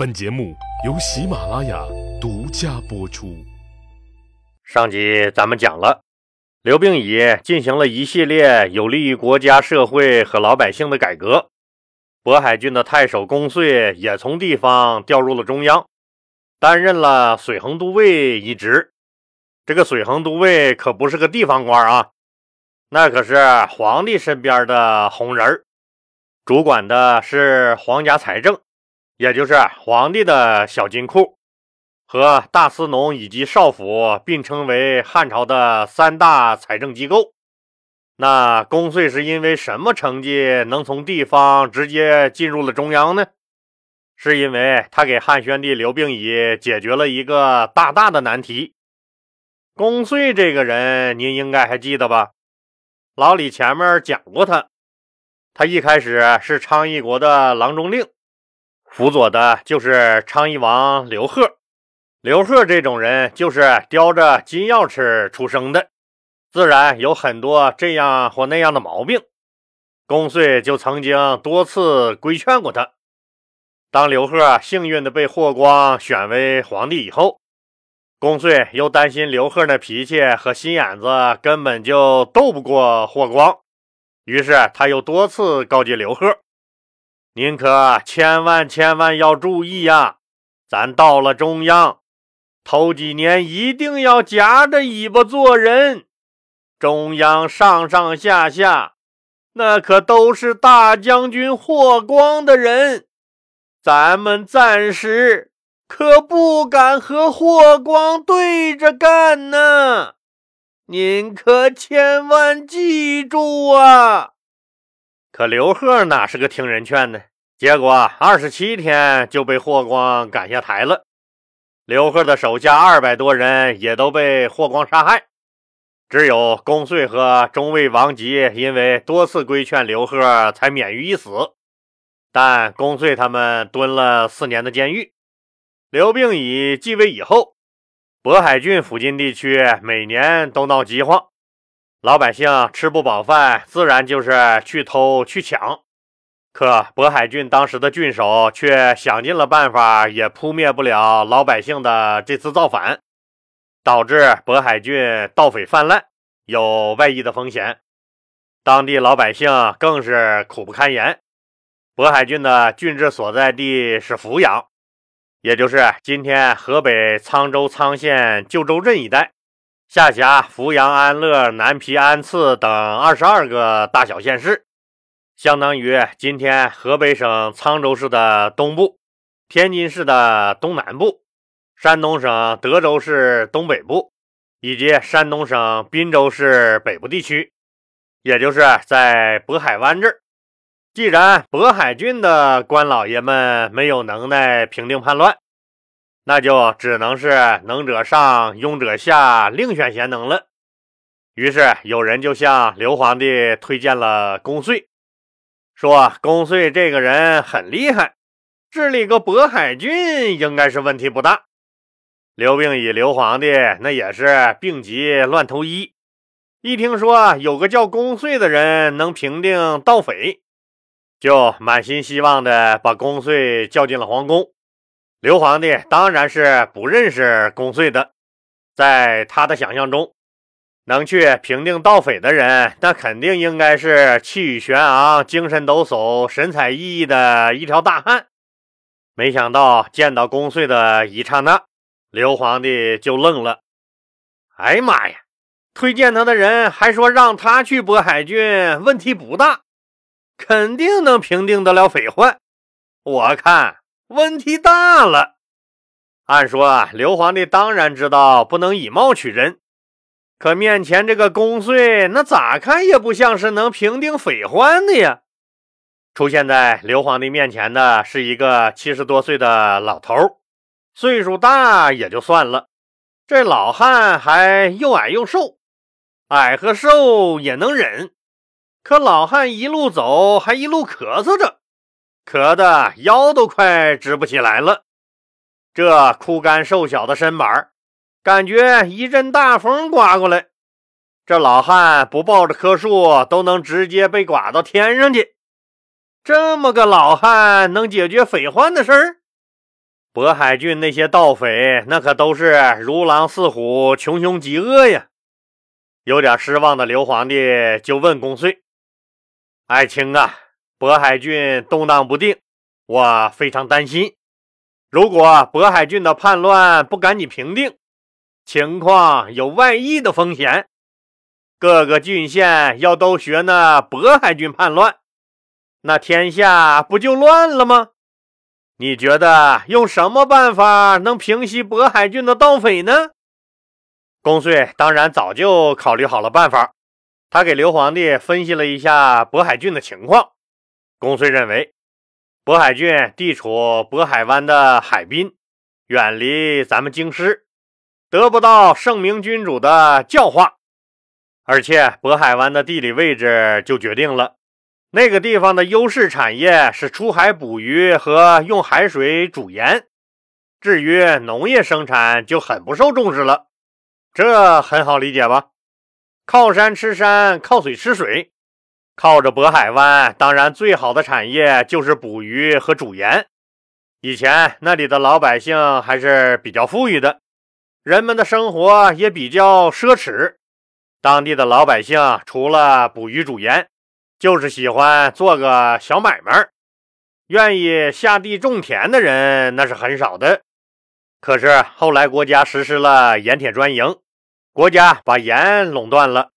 本节目由喜马拉雅独家播出。上集咱们讲了，刘病已进行了一系列有利于国家社会和老百姓的改革。渤海郡的太守公遂也从地方调入了中央，担任了水衡都尉一职。这个水衡都尉可不是个地方官啊，那可是皇帝身边的红人儿，主管的是皇家财政。也就是皇帝的小金库，和大司农以及少府并称为汉朝的三大财政机构。那公遂是因为什么成绩能从地方直接进入了中央呢？是因为他给汉宣帝刘病已解决了一个大大的难题。公遂这个人，您应该还记得吧？老李前面讲过他，他一开始是昌邑国的郎中令。辅佐的就是昌邑王刘贺。刘贺这种人就是叼着金钥匙出生的，自然有很多这样或那样的毛病。公遂就曾经多次规劝过他。当刘贺幸运的被霍光选为皇帝以后，公遂又担心刘贺那脾气和心眼子根本就斗不过霍光，于是他又多次告诫刘贺。您可千万千万要注意呀！咱到了中央，头几年一定要夹着尾巴做人。中央上上下下，那可都是大将军霍光的人，咱们暂时可不敢和霍光对着干呢。您可千万记住啊！可刘贺哪是个听人劝的？结果二十七天就被霍光赶下台了。刘贺的手下二百多人也都被霍光杀害，只有公遂和中尉王吉因为多次规劝刘贺才免于一死。但公遂他们蹲了四年的监狱。刘病已继位以后，渤海郡附近地区每年都闹饥荒。老百姓吃不饱饭，自然就是去偷去抢。可渤海郡当时的郡守却想尽了办法，也扑灭不了老百姓的这次造反，导致渤海郡盗匪泛滥，有外溢的风险。当地老百姓更是苦不堪言。渤海郡的郡治所在地是阜阳，也就是今天河北沧州沧县旧州镇一带。下辖扶阳、安乐、南皮、安次等二十二个大小县市，相当于今天河北省沧州市的东部、天津市的东南部、山东省德州市东北部以及山东省滨州市北部地区，也就是在渤海湾这儿。既然渤海郡的官老爷们没有能耐平定叛乱，那就只能是能者上，庸者下，另选贤能了。于是有人就向刘皇帝推荐了公遂，说公遂这个人很厉害，治理个渤海郡应该是问题不大。刘病已刘皇帝那也是病急乱投医，一听说有个叫公遂的人能平定盗匪，就满心希望的把公遂叫进了皇宫。刘皇帝当然是不认识公遂的，在他的想象中，能去平定盗匪的人，那肯定应该是气宇轩昂、精神抖擞、神采奕奕的一条大汉。没想到见到公遂的一刹那，刘皇帝就愣了。哎呀妈呀！推荐他的人还说让他去渤海郡，问题不大，肯定能平定得了匪患。我看。问题大了。按说啊，刘皇帝当然知道不能以貌取人，可面前这个公遂，那咋看也不像是能平定匪患的呀。出现在刘皇帝面前的是一个七十多岁的老头，岁数大也就算了，这老汉还又矮又瘦，矮和瘦也能忍，可老汉一路走还一路咳嗽着。咳得腰都快直不起来了，这枯干瘦小的身板感觉一阵大风刮过来，这老汉不抱着棵树都能直接被刮到天上去。这么个老汉能解决匪患的事儿？渤海郡那些盗匪，那可都是如狼似虎、穷凶极恶呀！有点失望的刘皇帝就问公遂：“爱卿啊，渤海郡动荡不定，我非常担心。如果渤海郡的叛乱不赶紧平定，情况有外溢的风险。各个郡县要都学那渤海郡叛乱，那天下不就乱了吗？”你觉得用什么办法能平息渤海郡的盗匪呢？公遂当然早就考虑好了办法，他给刘皇帝分析了一下渤海郡的情况。公遂认为，渤海郡地处渤海湾的海滨，远离咱们京师，得不到圣明君主的教化，而且渤海湾的地理位置就决定了。那个地方的优势产业是出海捕鱼和用海水煮盐，至于农业生产就很不受重视了。这很好理解吧？靠山吃山，靠水吃水，靠着渤海湾，当然最好的产业就是捕鱼和煮盐。以前那里的老百姓还是比较富裕的，人们的生活也比较奢侈。当地的老百姓除了捕鱼煮盐，就是喜欢做个小买卖，愿意下地种田的人那是很少的。可是后来国家实施了盐铁专营，国家把盐垄断了，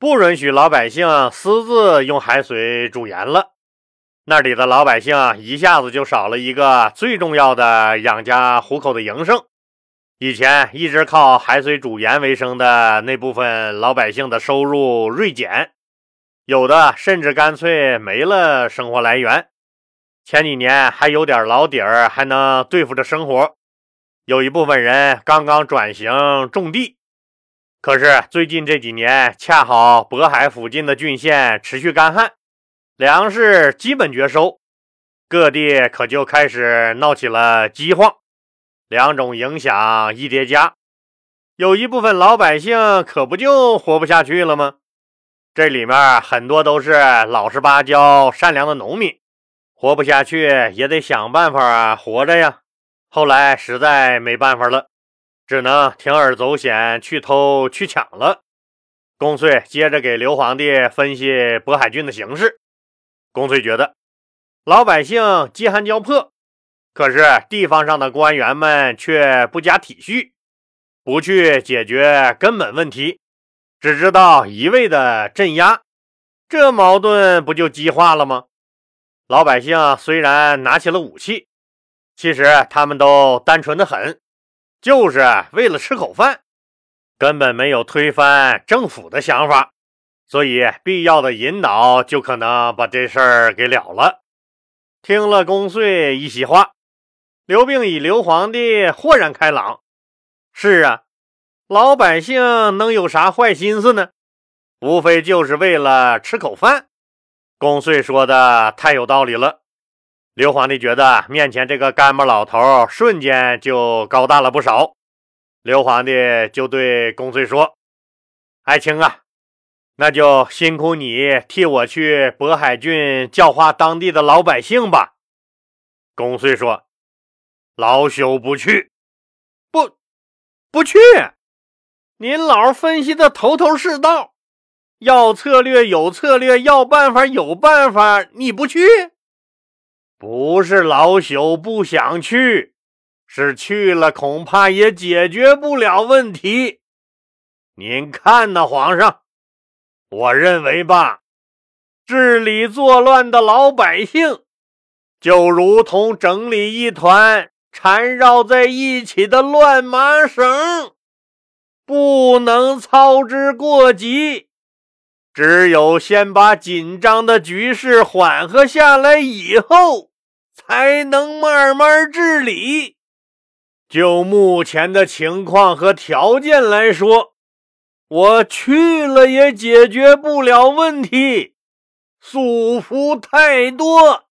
不允许老百姓私自用海水煮盐了。那里的老百姓一下子就少了一个最重要的养家糊口的营生。以前一直靠海水煮盐为生的那部分老百姓的收入锐减。有的甚至干脆没了生活来源，前几年还有点老底儿，还能对付着生活。有一部分人刚刚转型种地，可是最近这几年恰好渤海附近的郡县持续干旱，粮食基本绝收，各地可就开始闹起了饥荒。两种影响一叠加，有一部分老百姓可不就活不下去了吗？这里面很多都是老实巴交、善良的农民，活不下去也得想办法活着呀。后来实在没办法了，只能铤而走险，去偷去抢了。公遂接着给刘皇帝分析渤海郡的形势。公遂觉得老百姓饥寒交迫，可是地方上的官员们却不加体恤，不去解决根本问题。只知道一味的镇压，这矛盾不就激化了吗？老百姓虽然拿起了武器，其实他们都单纯的很，就是为了吃口饭，根本没有推翻政府的想法。所以必要的引导就可能把这事儿给了了。听了公遂一席话，刘病已、刘皇帝豁然开朗。是啊。老百姓能有啥坏心思呢？无非就是为了吃口饭。公遂说的太有道理了。刘皇帝觉得面前这个干巴老头瞬间就高大了不少。刘皇帝就对公遂说：“爱卿啊，那就辛苦你替我去渤海郡教化当地的老百姓吧。”公遂说：“老朽不去，不，不去。”您老分析的头头是道，要策略有策略，要办法有办法，你不去？不是老朽不想去，是去了恐怕也解决不了问题。您看呐，皇上，我认为吧，治理作乱的老百姓，就如同整理一团缠绕在一起的乱麻绳。不能操之过急，只有先把紧张的局势缓和下来以后，才能慢慢治理。就目前的情况和条件来说，我去了也解决不了问题，束缚太多。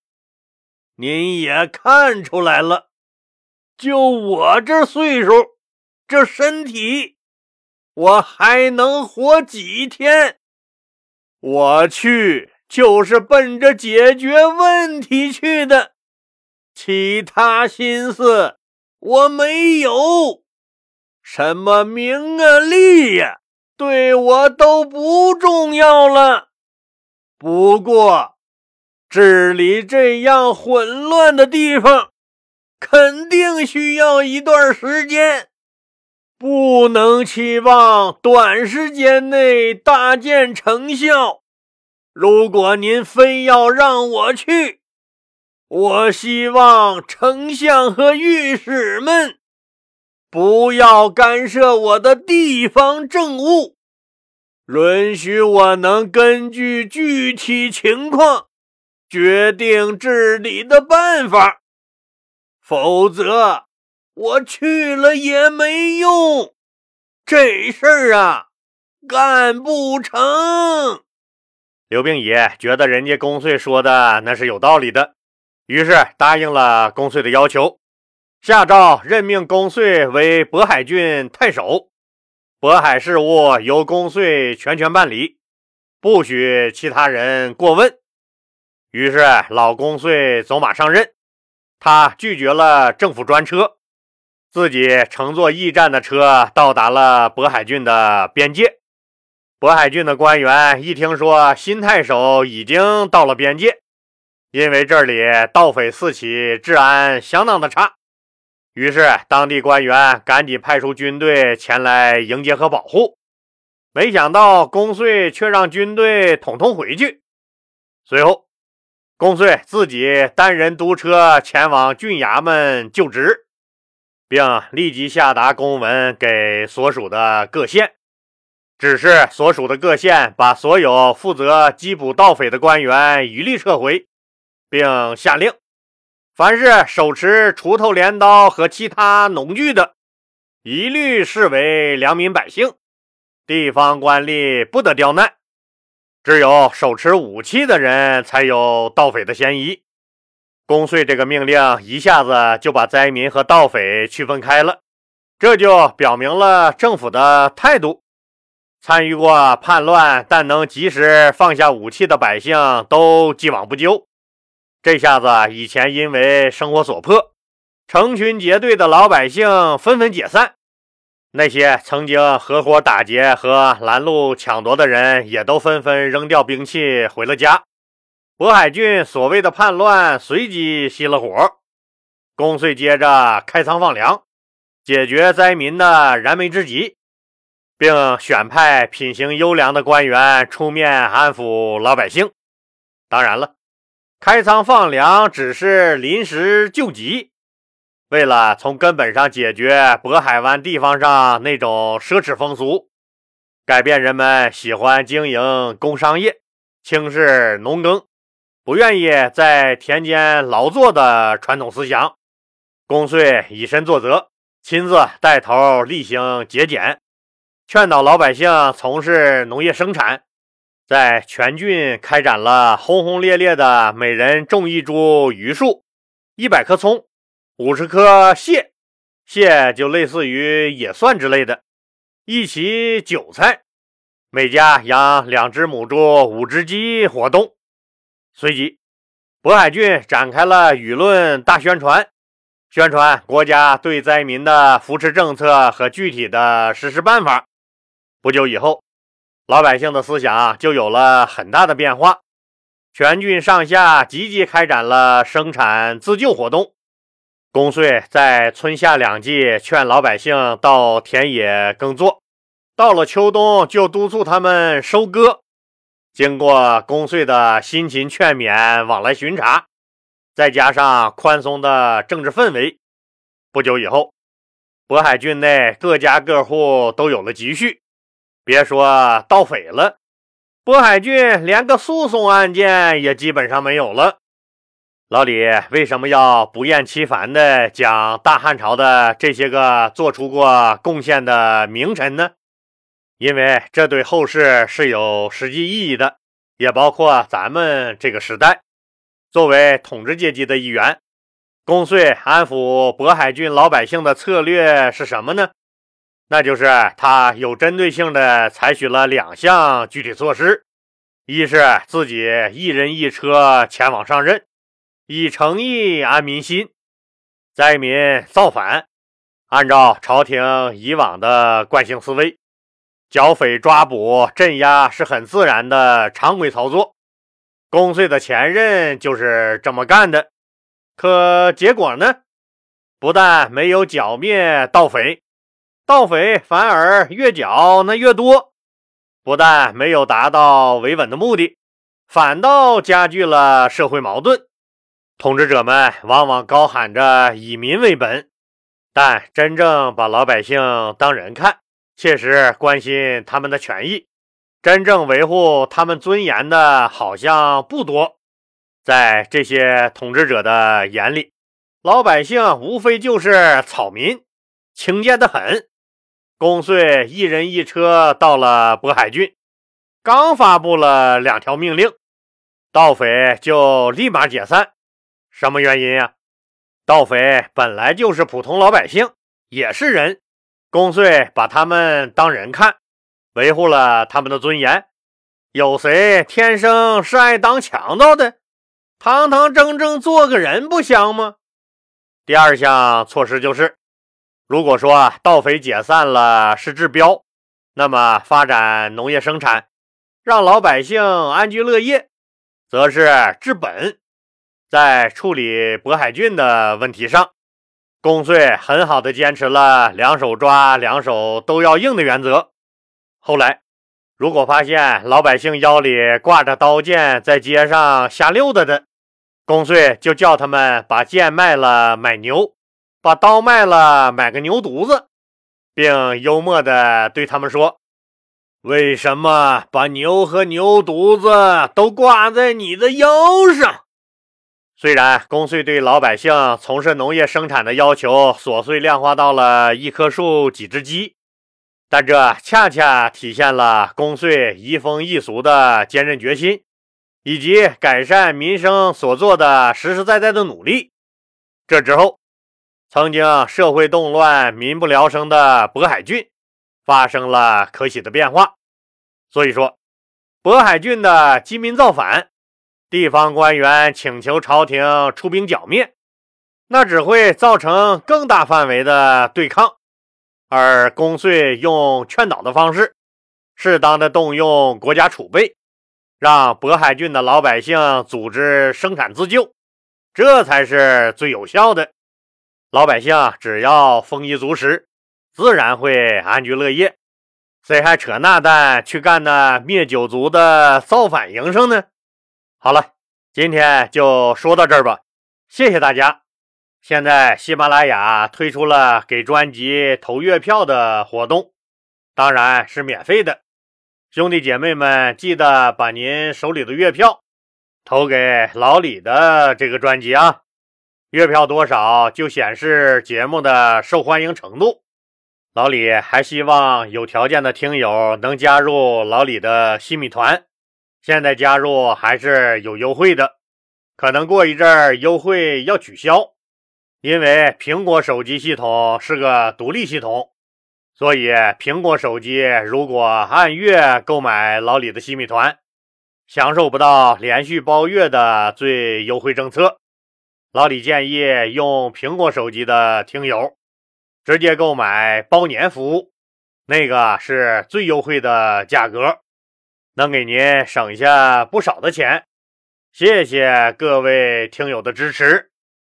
您也看出来了，就我这岁数，这身体。我还能活几天？我去就是奔着解决问题去的，其他心思我没有什么名啊利呀，对我都不重要了。不过，治理这样混乱的地方，肯定需要一段时间，不能期望短时间内大见成效。如果您非要让我去，我希望丞相和御史们不要干涉我的地方政务，允许我能根据具体情况决定治理的办法。否则，我去了也没用，这事儿啊，干不成。刘病已觉得人家公遂说的那是有道理的。于是答应了公遂的要求，下诏任命公遂为渤海郡太守，渤海事务由公遂全权办理，不许其他人过问。于是老公遂走马上任，他拒绝了政府专车，自己乘坐驿站的车到达了渤海郡的边界。渤海郡的官员一听说新太守已经到了边界。因为这里盗匪四起，治安相当的差，于是当地官员赶紧派出军队前来迎接和保护。没想到公遂却让军队统统回去。随后，公遂自己单人督车前往郡衙门就职，并立即下达公文给所属的各县，指示所属的各县把所有负责缉捕盗匪的官员一律撤回。并下令，凡是手持锄头、镰刀和其他农具的，一律视为良民百姓，地方官吏不得刁难。只有手持武器的人才有盗匪的嫌疑。公遂这个命令一下子就把灾民和盗匪区分开了，这就表明了政府的态度：参与过叛乱但能及时放下武器的百姓都既往不咎。这下子，以前因为生活所迫，成群结队的老百姓纷纷解散。那些曾经合伙打劫和拦路抢夺的人，也都纷纷扔掉兵器回了家。渤海郡所谓的叛乱随即熄了火。公遂接着开仓放粮，解决灾民的燃眉之急，并选派品行优良的官员出面安抚老百姓。当然了。开仓放粮只是临时救急，为了从根本上解决渤海湾地方上那种奢侈风俗，改变人们喜欢经营工商业、轻视农耕、不愿意在田间劳作的传统思想，公遂以身作则，亲自带头厉行节俭，劝导老百姓从事农业生产。在全郡开展了轰轰烈烈的每人种一株榆树、一百棵葱、五十棵蟹，蟹就类似于野蒜之类的，一起韭菜，每家养两只母猪、五只鸡活动。随即，渤海郡展开了舆论大宣传，宣传国家对灾民的扶持政策和具体的实施办法。不久以后。老百姓的思想就有了很大的变化，全郡上下积极开展了生产自救活动。公遂在春夏两季劝老百姓到田野耕作，到了秋冬就督促他们收割。经过公遂的辛勤劝勉、往来巡查，再加上宽松的政治氛围，不久以后，渤海郡内各家各户都有了积蓄。别说盗匪了，渤海郡连个诉讼案件也基本上没有了。老李为什么要不厌其烦地讲大汉朝的这些个做出过贡献的名臣呢？因为这对后世是有实际意义的，也包括咱们这个时代。作为统治阶级的一员，公遂安抚渤海郡老百姓的策略是什么呢？那就是他有针对性的采取了两项具体措施：一是自己一人一车前往上任，以诚意安民心；灾民造反，按照朝廷以往的惯性思维，剿匪抓捕、镇压是很自然的常规操作。公遂的前任就是这么干的，可结果呢？不但没有剿灭盗匪，盗匪反而越剿那越多；不但没有达到维稳的目的，反倒加剧了社会矛盾。统治者们往往高喊着以民为本，但真正把老百姓当人看，切实关心他们的权益，真正维护他们尊严的，好像不多。在这些统治者的眼里，老百姓无非就是草民，轻贱的很。公遂一人一车到了渤海郡，刚发布了两条命令，盗匪就立马解散。什么原因呀？盗匪本来就是普通老百姓，也是人。公遂把他们当人看，维护了他们的尊严。有谁天生是爱当强盗的？堂堂正正做个人不香吗？第二项措施就是，如果说盗匪解散了是治标，那么发展农业生产，让老百姓安居乐业，则是治本。在处理渤海郡的问题上，公遂很好的坚持了两手抓、两手都要硬的原则。后来，如果发现老百姓腰里挂着刀剑，在街上瞎溜达的，公遂就叫他们把剑卖了买牛，把刀卖了买个牛犊子，并幽默地对他们说：“为什么把牛和牛犊子都挂在你的腰上？”虽然公遂对老百姓从事农业生产的要求琐碎量化到了一棵树几只鸡，但这恰恰体现了公遂移风易俗的坚韧决心。以及改善民生所做的实实在在的努力。这之后，曾经社会动乱、民不聊生的渤海郡发生了可喜的变化。所以说，渤海郡的饥民造反，地方官员请求朝廷出兵剿灭，那只会造成更大范围的对抗。而公遂用劝导的方式，适当的动用国家储备。让渤海郡的老百姓组织生产自救，这才是最有效的。老百姓只要丰衣足食，自然会安居乐业。谁还扯那蛋去干那灭九族的造反营生呢？好了，今天就说到这儿吧，谢谢大家。现在喜马拉雅推出了给专辑投月票的活动，当然是免费的。兄弟姐妹们，记得把您手里的月票投给老李的这个专辑啊！月票多少就显示节目的受欢迎程度。老李还希望有条件的听友能加入老李的新米团，现在加入还是有优惠的，可能过一阵儿优惠要取消，因为苹果手机系统是个独立系统。所以，苹果手机如果按月购买老李的新米团，享受不到连续包月的最优惠政策。老李建议用苹果手机的听友直接购买包年服务，那个是最优惠的价格，能给您省下不少的钱。谢谢各位听友的支持。